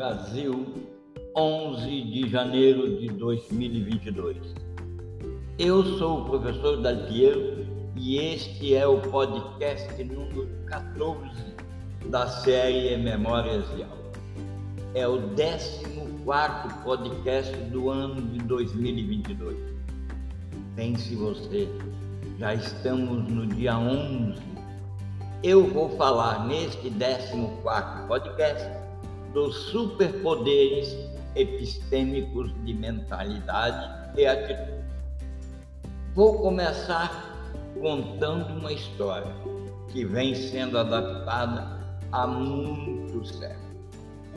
Brasil, 11 de janeiro de 2022. Eu sou o professor Dalpiero e este é o podcast número 14 da série Memórias de Aula. É o 14 podcast do ano de 2022. Pense você, já estamos no dia 11. Eu vou falar neste 14 podcast dos superpoderes epistêmicos de mentalidade e atitude. Vou começar contando uma história que vem sendo adaptada há muito séculos.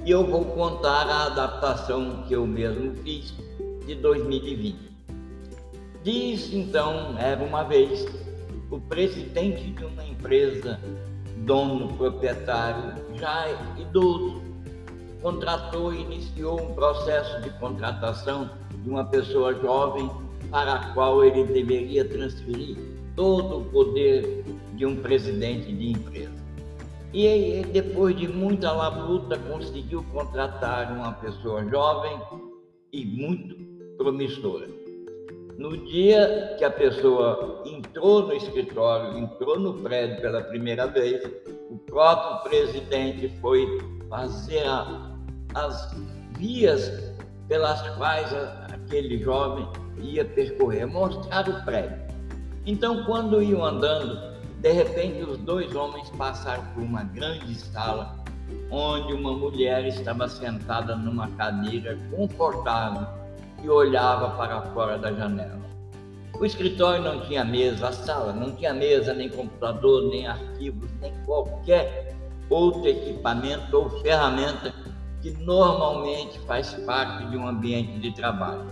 E eu vou contar a adaptação que eu mesmo fiz de 2020. Diz então, era uma vez, o presidente de uma empresa, dono proprietário, já idoso, contratou e iniciou um processo de contratação de uma pessoa jovem para a qual ele deveria transferir todo o poder de um presidente de empresa. E depois de muita labuta, conseguiu contratar uma pessoa jovem e muito promissora. No dia que a pessoa entrou no escritório, entrou no prédio pela primeira vez, o próprio presidente foi fazer a as vias pelas quais aquele jovem ia percorrer, mostrar o prédio. Então, quando iam andando, de repente os dois homens passaram por uma grande sala onde uma mulher estava sentada numa cadeira confortável e olhava para fora da janela. O escritório não tinha mesa, a sala não tinha mesa, nem computador, nem arquivos, nem qualquer outro equipamento ou ferramenta que normalmente faz parte de um ambiente de trabalho.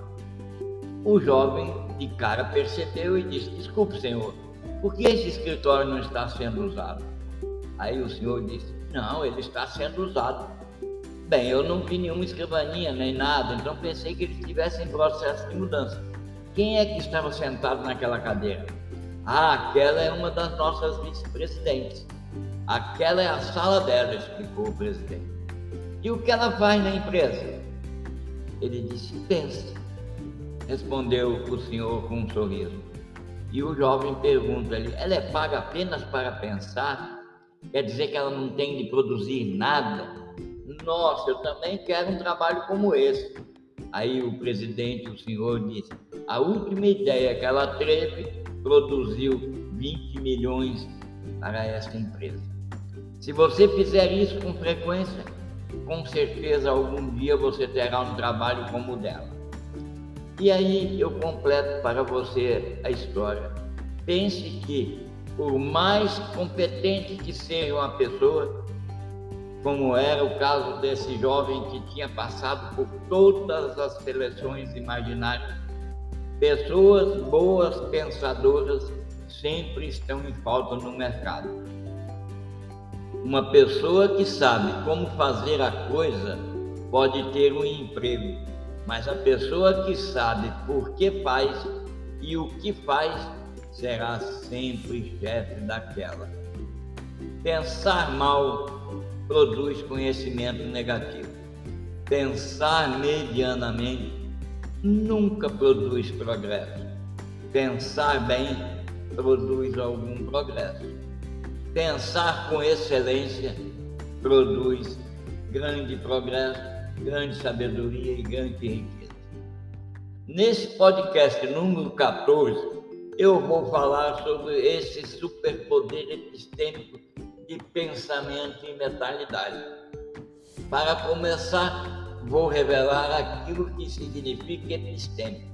O jovem de cara percebeu e disse: Desculpe, senhor, por que esse escritório não está sendo usado? Aí o senhor disse: Não, ele está sendo usado. Bem, eu não vi nenhuma escrivaninha nem nada, então pensei que ele estivesse em processo de mudança. Quem é que estava sentado naquela cadeira? Ah, aquela é uma das nossas vice-presidentes. Aquela é a sala dela, explicou o presidente. E o que ela faz na empresa? Ele disse: pensa. Respondeu o senhor com um sorriso. E o jovem pergunta-lhe: ela é paga apenas para pensar? Quer dizer que ela não tem de produzir nada? Nossa, eu também quero um trabalho como esse. Aí o presidente, o senhor, disse: a última ideia que ela teve produziu 20 milhões para essa empresa. Se você fizer isso com frequência, com certeza algum dia você terá um trabalho como o dela. E aí eu completo para você a história. Pense que, por mais competente que seja uma pessoa, como era o caso desse jovem que tinha passado por todas as seleções imaginárias, pessoas boas pensadoras sempre estão em falta no mercado. Uma pessoa que sabe como fazer a coisa pode ter um emprego, mas a pessoa que sabe por que faz e o que faz será sempre chefe daquela. Pensar mal produz conhecimento negativo. Pensar medianamente nunca produz progresso. Pensar bem produz algum progresso. Pensar com excelência produz grande progresso, grande sabedoria e grande riqueza. Nesse podcast número 14, eu vou falar sobre esse superpoder epistêmico de pensamento e mentalidade. Para começar, vou revelar aquilo que significa epistêmico.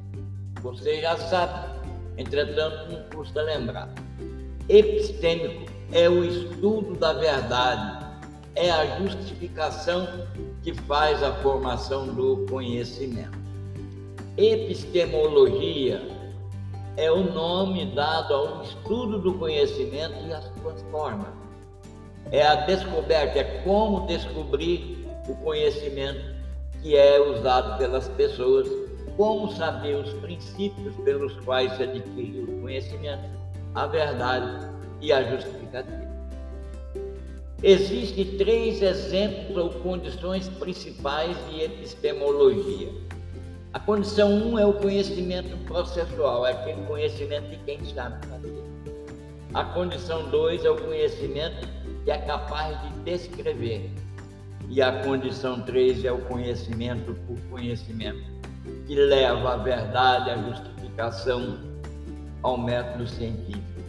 Você já sabe, entretanto, não custa lembrar. Epistêmico é o estudo da verdade, é a justificação que faz a formação do conhecimento. Epistemologia é o nome dado ao estudo do conhecimento e as suas formas. É a descoberta, é como descobrir o conhecimento que é usado pelas pessoas, como saber os princípios pelos quais se adquire o conhecimento, a verdade e a justificativa. Existem três exemplos ou condições principais de epistemologia. A condição 1 um é o conhecimento processual, é aquele conhecimento de quem sabe fazer. A condição 2 é o conhecimento que é capaz de descrever. E a condição 3 é o conhecimento por conhecimento, que leva a verdade, a justificação ao método científico.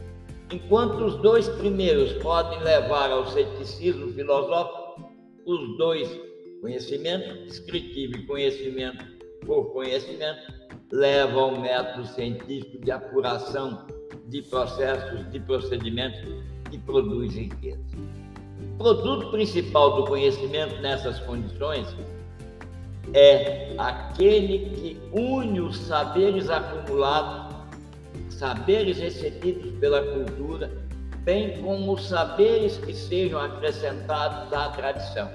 Enquanto os dois primeiros podem levar ao ceticismo filosófico, os dois, conhecimento descritivo e conhecimento por conhecimento, levam ao método científico de apuração de processos, de procedimentos que produzem riqueza. O produto principal do conhecimento nessas condições é aquele que une os saberes acumulados saberes recebidos pela cultura, bem como os saberes que sejam acrescentados à tradição,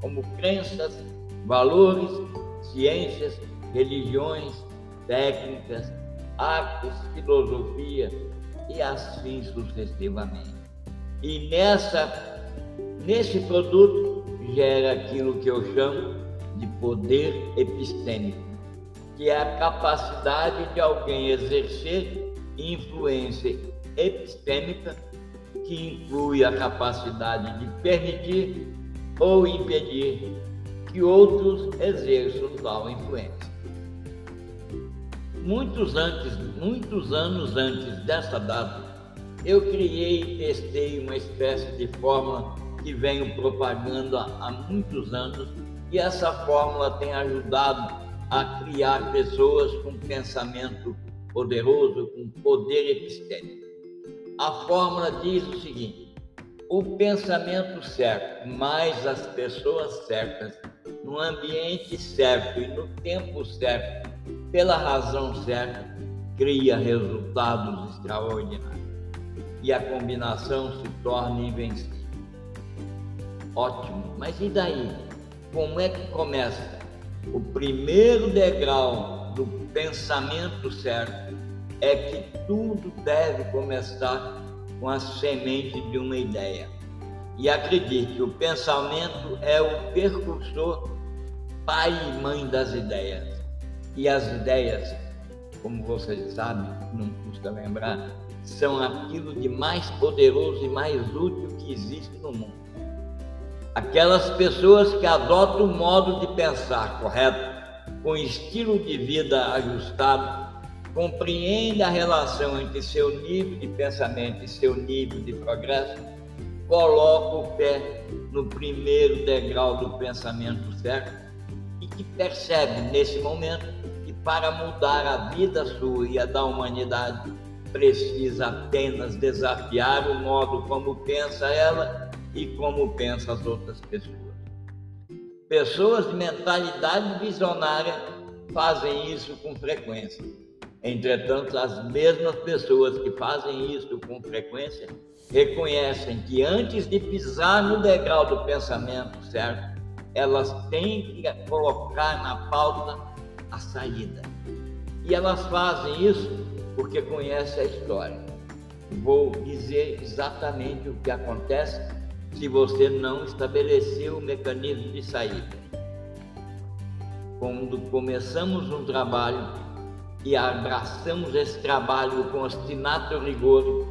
como crenças, valores, ciências, religiões, técnicas, artes, filosofia e assim sucessivamente. E nessa, nesse produto gera aquilo que eu chamo de poder epistêmico, que é a capacidade de alguém exercer influência epistêmica, que inclui a capacidade de permitir ou impedir que outros exerçam tal influência. Muitos, antes, muitos anos antes dessa data, eu criei e testei uma espécie de fórmula que venho propagando há, há muitos anos e essa fórmula tem ajudado a criar pessoas com pensamento poderoso com poder epistêmico. A fórmula diz o seguinte: o pensamento certo, mais as pessoas certas, no ambiente certo e no tempo certo, pela razão certa, cria resultados extraordinários. E a combinação se torna invencível. Ótimo, mas e daí? Como é que começa? O primeiro degrau do pensamento certo é que tudo deve começar com a semente de uma ideia. E acredite, o pensamento é o percursor, pai e mãe das ideias. E as ideias, como vocês sabem, não custa lembrar, são aquilo de mais poderoso e mais útil que existe no mundo. Aquelas pessoas que adotam o modo de pensar correto com estilo de vida ajustado, compreende a relação entre seu nível de pensamento e seu nível de progresso, coloca o pé no primeiro degrau do pensamento certo e que percebe nesse momento que para mudar a vida sua e a da humanidade precisa apenas desafiar o modo como pensa ela e como pensa as outras pessoas. Pessoas de mentalidade visionária fazem isso com frequência. Entretanto, as mesmas pessoas que fazem isso com frequência reconhecem que antes de pisar no degrau do pensamento certo, elas têm que colocar na pauta a saída. E elas fazem isso porque conhecem a história. Vou dizer exatamente o que acontece se você não estabeleceu o mecanismo de saída. Quando começamos um trabalho e abraçamos esse trabalho com ostinato rigor,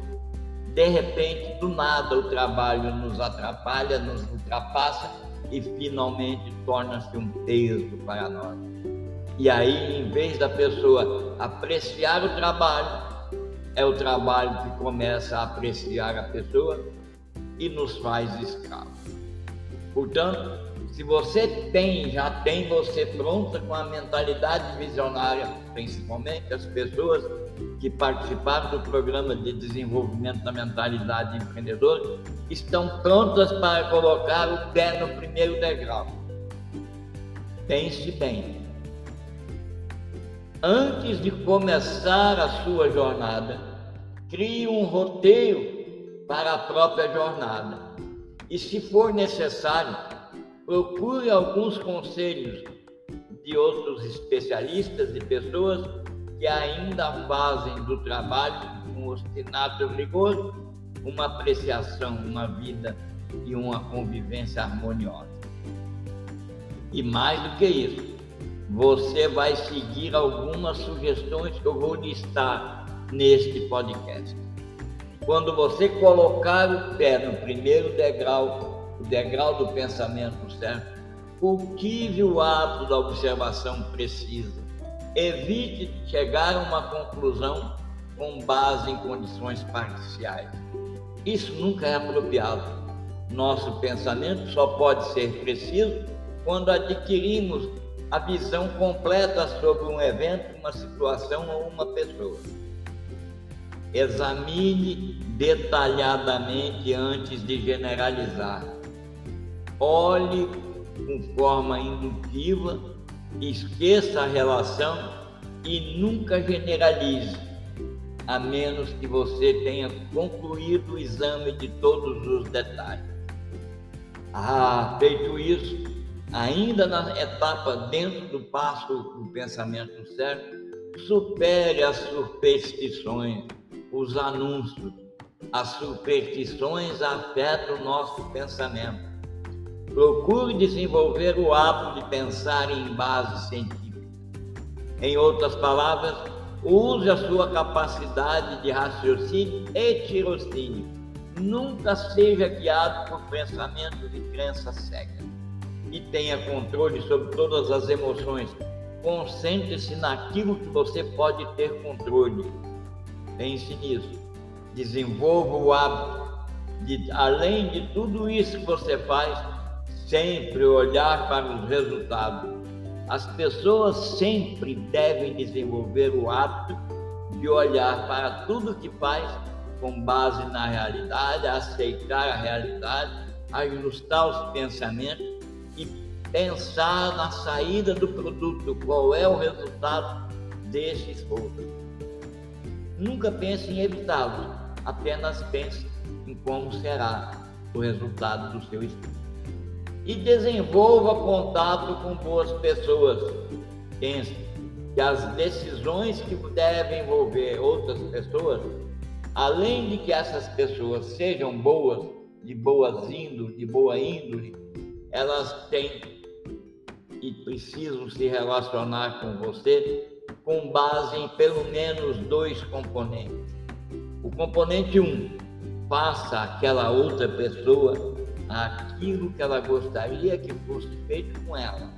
de repente, do nada, o trabalho nos atrapalha, nos ultrapassa e finalmente torna-se um peso para nós. E aí, em vez da pessoa apreciar o trabalho, é o trabalho que começa a apreciar a pessoa e nos faz escravos. Portanto, se você tem, já tem você pronta com a mentalidade visionária, principalmente as pessoas que participaram do programa de desenvolvimento da mentalidade empreendedora, estão prontas para colocar o pé no primeiro degrau. Pense bem. Antes de começar a sua jornada, crie um roteiro para a própria jornada. E se for necessário, procure alguns conselhos de outros especialistas e pessoas que ainda fazem do trabalho com obstinato rigor uma apreciação, uma vida e uma convivência harmoniosa. E mais do que isso, você vai seguir algumas sugestões que eu vou listar neste podcast. Quando você colocar o pé no primeiro degrau, o degrau do pensamento certo, cultive o hábito da observação precisa. Evite chegar a uma conclusão com base em condições parciais. Isso nunca é apropriado. Nosso pensamento só pode ser preciso quando adquirimos a visão completa sobre um evento, uma situação ou uma pessoa. Examine detalhadamente antes de generalizar. Olhe com forma indutiva, esqueça a relação e nunca generalize, a menos que você tenha concluído o exame de todos os detalhes. Ah, feito isso, ainda na etapa dentro do passo do pensamento certo, supere as superstições, os anúncios. As superstições afetam o nosso pensamento. Procure desenvolver o hábito de pensar em base científica. Em outras palavras, use a sua capacidade de raciocínio e tirocínio. Nunca seja guiado por pensamentos e crenças cegas. E tenha controle sobre todas as emoções. Concentre-se naquilo que você pode ter controle. Pense nisso. Desenvolva o hábito de, além de tudo isso que você faz, sempre olhar para os resultados. As pessoas sempre devem desenvolver o hábito de olhar para tudo que faz com base na realidade, aceitar a realidade, ajustar os pensamentos e pensar na saída do produto, qual é o resultado desse esforço. Nunca pense em evitá-lo, apenas pense em como será o resultado do seu estudo e desenvolva contato com boas pessoas. Pense que as decisões que devem envolver outras pessoas, além de que essas pessoas sejam boas, de boas índole, de boa índole, elas têm e precisam se relacionar com você com base em pelo menos dois componentes. O componente um, faça aquela outra pessoa aquilo que ela gostaria que fosse feito com ela.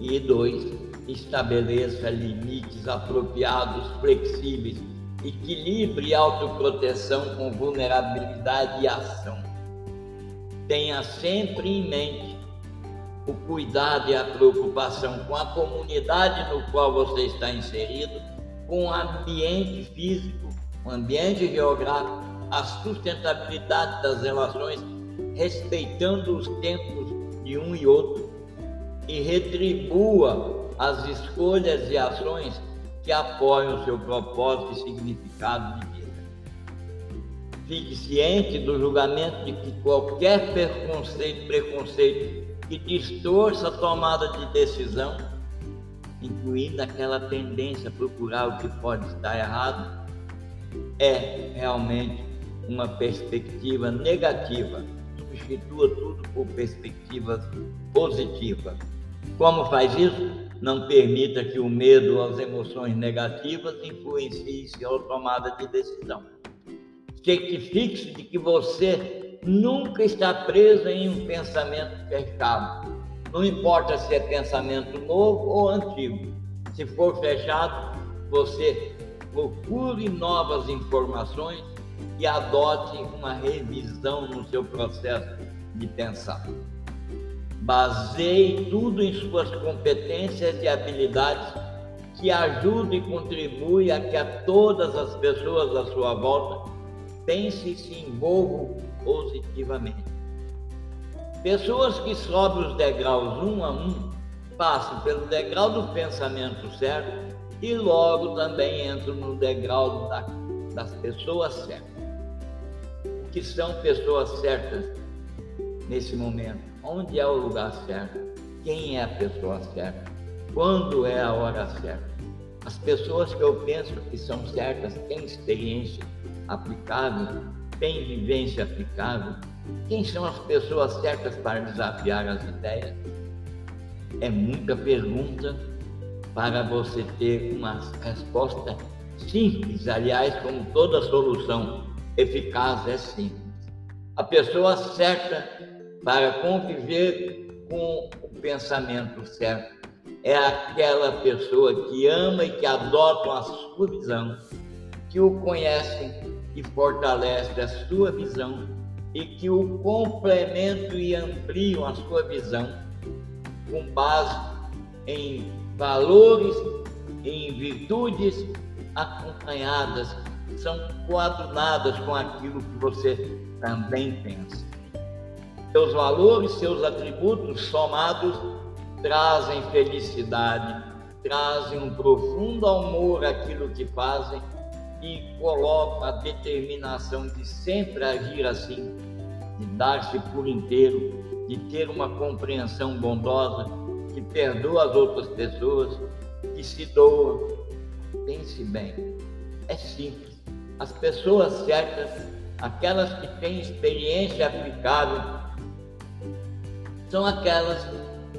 E dois, estabeleça limites apropriados, flexíveis, equilibre autoproteção com vulnerabilidade e ação. Tenha sempre em mente o cuidado e a preocupação com a comunidade no qual você está inserido, com o ambiente físico, o ambiente geográfico a sustentabilidade das relações, respeitando os tempos de um e outro, e retribua as escolhas e ações que apoiam o seu propósito e significado de vida. Fique ciente do julgamento de que qualquer preconceito, preconceito que distorça a tomada de decisão, incluindo aquela tendência a procurar o que pode estar errado, é realmente uma perspectiva negativa. Substitua tudo por perspectiva positiva. Como faz isso? Não permita que o medo ou as emoções negativas influenciem sua tomada de decisão. Certifique-se de que você nunca está preso em um pensamento fechado. Não importa se é pensamento novo ou antigo. Se for fechado, você procure novas informações e adote uma revisão no seu processo de pensar. Baseie tudo em suas competências e habilidades que ajudem e contribuem a que a todas as pessoas à sua volta pensem e se envolvam positivamente. Pessoas que sobem os degraus um a um passam pelo degrau do pensamento certo e logo também entram no degrau da, das pessoas certas que são pessoas certas nesse momento. Onde é o lugar certo? Quem é a pessoa certa? Quando é a hora certa? As pessoas que eu penso que são certas têm experiência aplicável tem vivência aplicável? Quem são as pessoas certas para desafiar as ideias? É muita pergunta para você ter uma resposta simples. Aliás, como toda solução eficaz é simples. A pessoa certa para conviver com o pensamento certo é aquela pessoa que ama e que adota a sua visão, que o conhece e fortalece a sua visão e que o complementam e ampliam a sua visão com base em valores, em virtudes acompanhadas, são coadunadas com aquilo que você também pensa. Seus valores, seus atributos somados trazem felicidade, trazem um profundo amor àquilo que fazem e colocam a determinação de sempre agir assim, de dar-se por inteiro, de ter uma compreensão bondosa, que perdoa as outras pessoas, que se doa. Pense bem, é simples. As pessoas certas, aquelas que têm experiência aplicável, são aquelas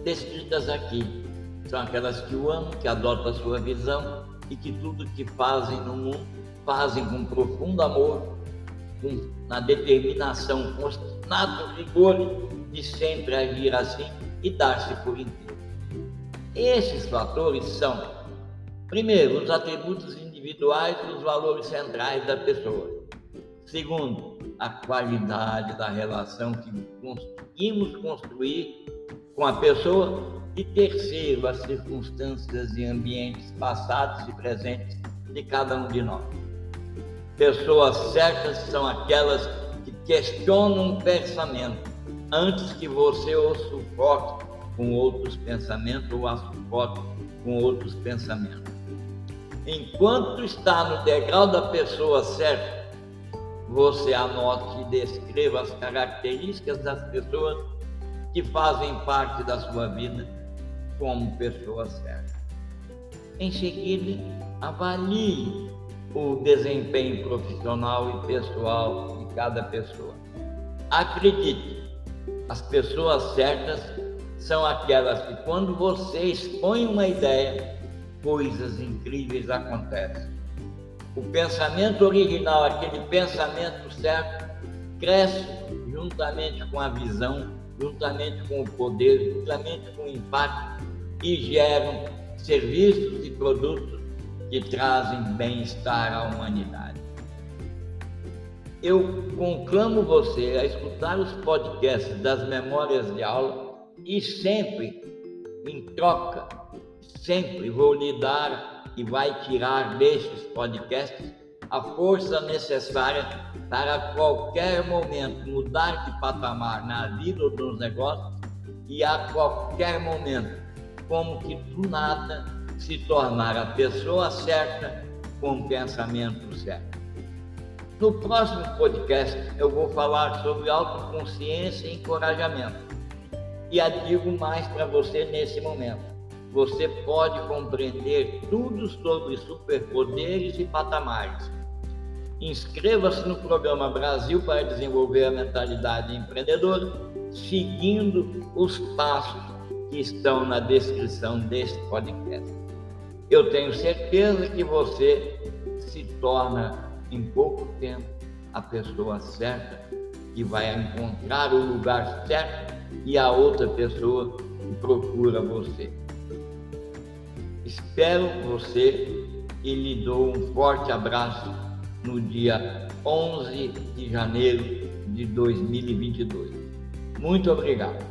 descritas aqui. São aquelas que o amam, que adotam a sua visão e que tudo que fazem no mundo fazem com profundo amor, com, na determinação, nato rigor de sempre agir assim e dar-se por inteiro. Esses fatores são, primeiro, os atributos individuais e os valores centrais da pessoa. Segundo, a qualidade da relação que conseguimos construir com a pessoa. E terceiro, as circunstâncias e ambientes passados e presentes de cada um de nós. Pessoas certas são aquelas que questionam o pensamento antes que você o sufoque com outros pensamentos ou a sufoque com outros pensamentos. Enquanto está no degrau da pessoa certa, você anote e descreva as características das pessoas que fazem parte da sua vida como pessoa certa. Em seguida, avalie o desempenho profissional e pessoal de cada pessoa. Acredite, as pessoas certas são aquelas que, quando você expõe uma ideia, coisas incríveis acontecem. O pensamento original, aquele pensamento certo, cresce juntamente com a visão juntamente com o poder, juntamente com o impacto, e geram serviços e produtos que trazem bem-estar à humanidade. Eu conclamo você a escutar os podcasts das memórias de aula e sempre, em troca, sempre vou lhe dar e vai tirar destes podcasts a força necessária para qualquer momento mudar de patamar na vida ou nos negócios e a qualquer momento, como que do nada, se tornar a pessoa certa com o pensamento certo. No próximo podcast eu vou falar sobre autoconsciência e encorajamento. E digo mais para você nesse momento. Você pode compreender tudo sobre superpoderes e patamares Inscreva-se no programa Brasil para desenvolver a mentalidade empreendedora, seguindo os passos que estão na descrição deste podcast. Eu tenho certeza que você se torna em pouco tempo a pessoa certa que vai encontrar o lugar certo e a outra pessoa que procura você. Espero você e lhe dou um forte abraço no dia 11 de janeiro de 2022. Muito obrigado.